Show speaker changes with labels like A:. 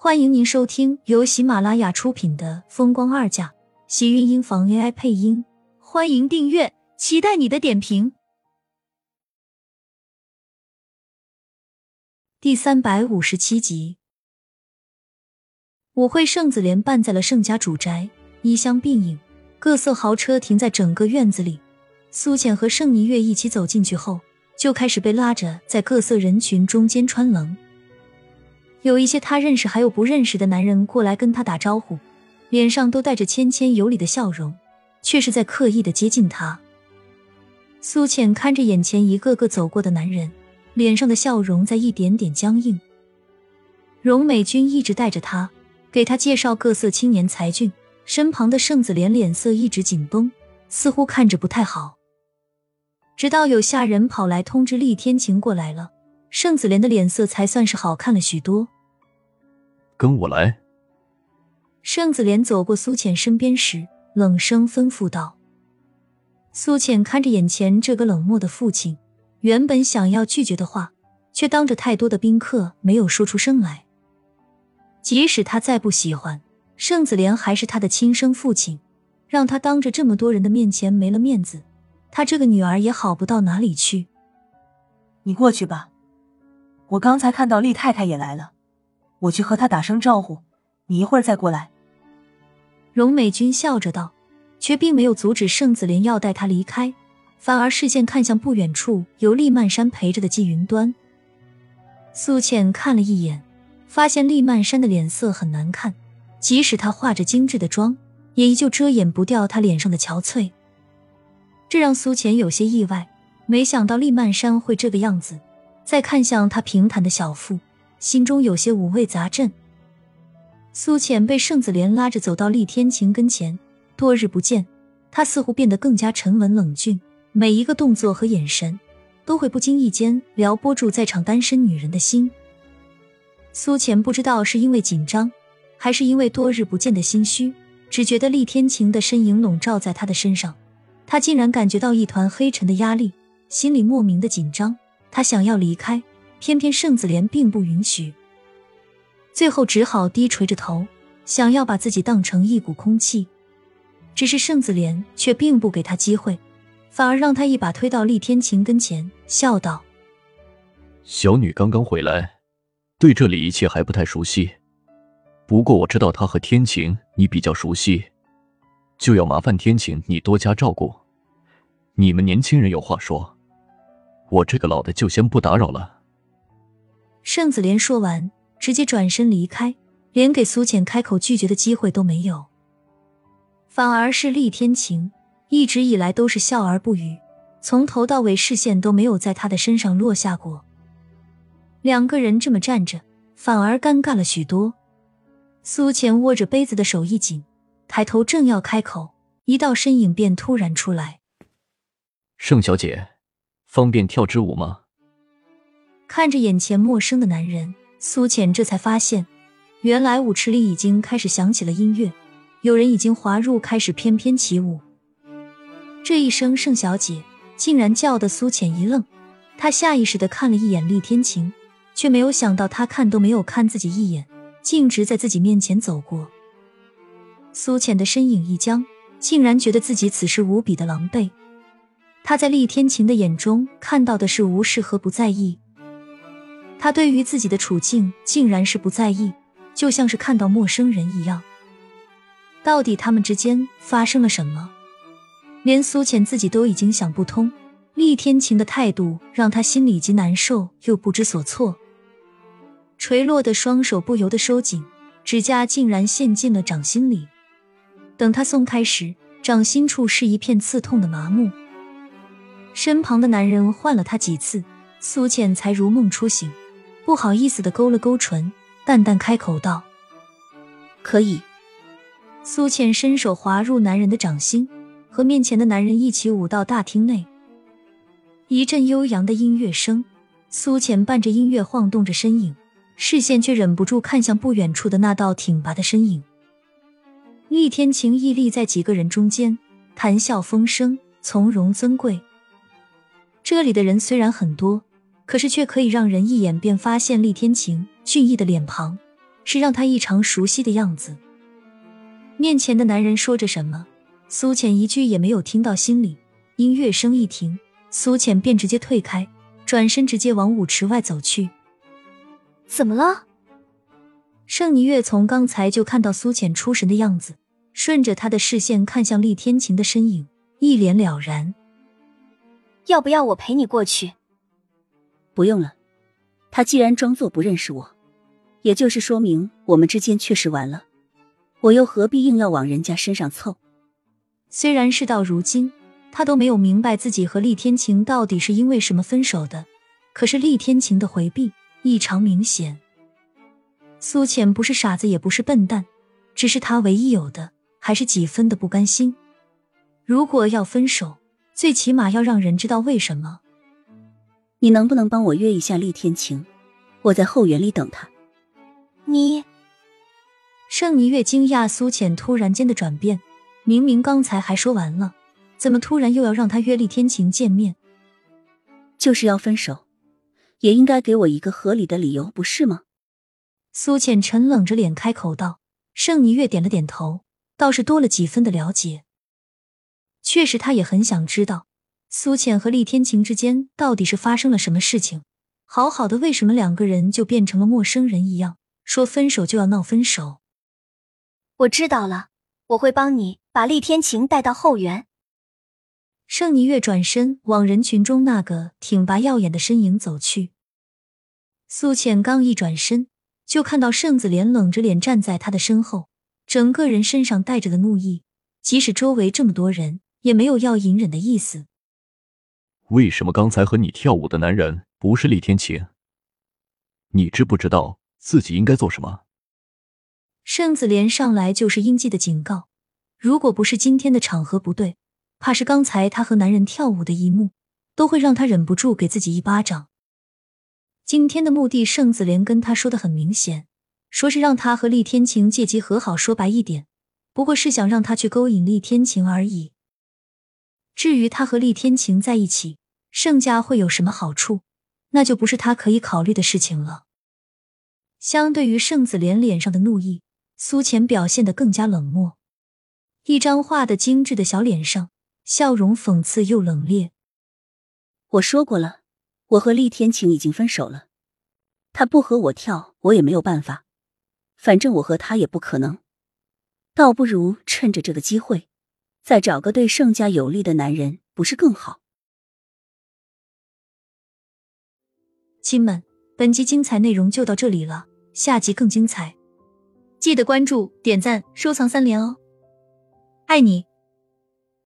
A: 欢迎您收听由喜马拉雅出品的《风光二嫁》，喜运音房 AI 配音。欢迎订阅，期待你的点评。第三百五十七集，舞会盛子莲办在了盛家主宅，衣香鬓影，各色豪车停在整个院子里。苏浅和盛霓月一起走进去后，就开始被拉着在各色人群中间穿棱。有一些他认识，还有不认识的男人过来跟他打招呼，脸上都带着谦谦有礼的笑容，却是在刻意的接近他。苏浅看着眼前一个个走过的男人，脸上的笑容在一点点僵硬。荣美君一直带着他，给他介绍各色青年才俊，身旁的盛子莲脸色一直紧绷，似乎看着不太好。直到有下人跑来通知厉天晴过来了。盛子莲的脸色才算是好看了许多。
B: 跟我来。
A: 盛子莲走过苏浅身边时，冷声吩咐道：“苏浅看着眼前这个冷漠的父亲，原本想要拒绝的话，却当着太多的宾客没有说出声来。即使他再不喜欢盛子莲，还是他的亲生父亲，让他当着这么多人的面前没了面子，他这个女儿也好不到哪里去。
C: 你过去吧。”我刚才看到厉太太也来了，我去和她打声招呼，你一会儿再过来。
A: 荣美君笑着道，却并没有阻止盛子莲要带她离开，反而视线看向不远处由厉曼山陪着的季云端。苏倩看了一眼，发现厉曼山的脸色很难看，即使她化着精致的妆，也依旧遮掩不掉她脸上的憔悴。这让苏浅有些意外，没想到厉曼山会这个样子。再看向他平坦的小腹，心中有些五味杂陈。苏浅被盛子莲拉着走到厉天晴跟前，多日不见，他似乎变得更加沉稳冷峻，每一个动作和眼神都会不经意间撩拨住在场单身女人的心。苏浅不知道是因为紧张，还是因为多日不见的心虚，只觉得厉天晴的身影笼罩在他的身上，他竟然感觉到一团黑沉的压力，心里莫名的紧张。他想要离开，偏偏盛子莲并不允许，最后只好低垂着头，想要把自己当成一股空气。只是盛子莲却并不给他机会，反而让他一把推到厉天晴跟前，笑道：“
B: 小女刚刚回来，对这里一切还不太熟悉。不过我知道他和天晴你比较熟悉，就要麻烦天晴你多加照顾。你们年轻人有话说。”我这个老的就先不打扰了。
A: 盛子莲说完，直接转身离开，连给苏浅开口拒绝的机会都没有。反而是厉天晴，一直以来都是笑而不语，从头到尾视线都没有在他的身上落下过。两个人这么站着，反而尴尬了许多。苏浅握着杯子的手一紧，抬头正要开口，一道身影便突然出来：“
B: 盛小姐。”方便跳支舞吗？
A: 看着眼前陌生的男人，苏浅这才发现，原来舞池里已经开始响起了音乐，有人已经滑入，开始翩翩起舞。这一声“盛小姐”竟然叫得苏浅一愣，她下意识的看了一眼厉天晴，却没有想到他看都没有看自己一眼，径直在自己面前走过。苏浅的身影一僵，竟然觉得自己此时无比的狼狈。他在厉天晴的眼中看到的是无视和不在意，他对于自己的处境竟然是不在意，就像是看到陌生人一样。到底他们之间发生了什么？连苏浅自己都已经想不通。厉天晴的态度让他心里既难受又不知所措，垂落的双手不由得收紧，指甲竟然陷进了掌心里。等他松开时，掌心处是一片刺痛的麻木。身旁的男人唤了他几次，苏浅才如梦初醒，不好意思的勾了勾唇，淡淡开口道：“可以。”苏浅伸手滑入男人的掌心，和面前的男人一起舞到大厅内。一阵悠扬的音乐声，苏浅伴着音乐晃动着身影，视线却忍不住看向不远处的那道挺拔的身影。厉天晴屹立在几个人中间，谈笑风生，从容尊贵。这里的人虽然很多，可是却可以让人一眼便发现厉天晴俊逸的脸庞，是让他异常熟悉的样子。面前的男人说着什么，苏浅一句也没有听到心里。音乐声一停，苏浅便直接退开，转身直接往舞池外走去。
D: 怎么了？
A: 盛霓月从刚才就看到苏浅出神的样子，顺着他的视线看向厉天晴的身影，一脸了然。
D: 要不要我陪你过去？
E: 不用了，他既然装作不认识我，也就是说明我们之间确实完了。我又何必硬要往人家身上凑？
A: 虽然事到如今，他都没有明白自己和厉天晴到底是因为什么分手的，可是厉天晴的回避异常明显。苏浅不是傻子，也不是笨蛋，只是他唯一有的还是几分的不甘心。如果要分手，最起码要让人知道为什么。
E: 你能不能帮我约一下厉天晴？我在后园里等他。
D: 你，
A: 盛霓月惊讶苏浅突然间的转变，明明刚才还说完了，怎么突然又要让他约厉天晴见面？
E: 就是要分手，也应该给我一个合理的理由，不是吗？
A: 苏浅沉冷着脸开口道，盛霓月点了点头，倒是多了几分的了解。确实，他也很想知道苏浅和厉天晴之间到底是发生了什么事情。好好的，为什么两个人就变成了陌生人一样，说分手就要闹分手？
D: 我知道了，我会帮你把厉天晴带到后园。
A: 盛霓月转身往人群中那个挺拔耀眼的身影走去。苏浅刚一转身。就看到盛子莲冷着脸站在他的身后，整个人身上带着的怒意，即使周围这么多人，也没有要隐忍的意思。
B: 为什么刚才和你跳舞的男人不是厉天晴？你知不知道自己应该做什么？
A: 盛子莲上来就是应记的警告，如果不是今天的场合不对，怕是刚才他和男人跳舞的一幕，都会让他忍不住给自己一巴掌。今天的目的，盛子莲跟他说的很明显，说是让他和厉天晴借机和好。说白一点，不过是想让他去勾引厉天晴而已。至于他和厉天晴在一起，盛家会有什么好处，那就不是他可以考虑的事情了。相对于盛子莲脸上的怒意，苏浅表现得更加冷漠，一张画的精致的小脸上，笑容讽刺又冷冽。
E: 我说过了。我和厉天晴已经分手了，他不和我跳，我也没有办法。反正我和他也不可能，倒不如趁着这个机会，再找个对盛家有利的男人，不是更好？
A: 亲们，本集精彩内容就到这里了，下集更精彩，记得关注、点赞、收藏三连哦！爱你。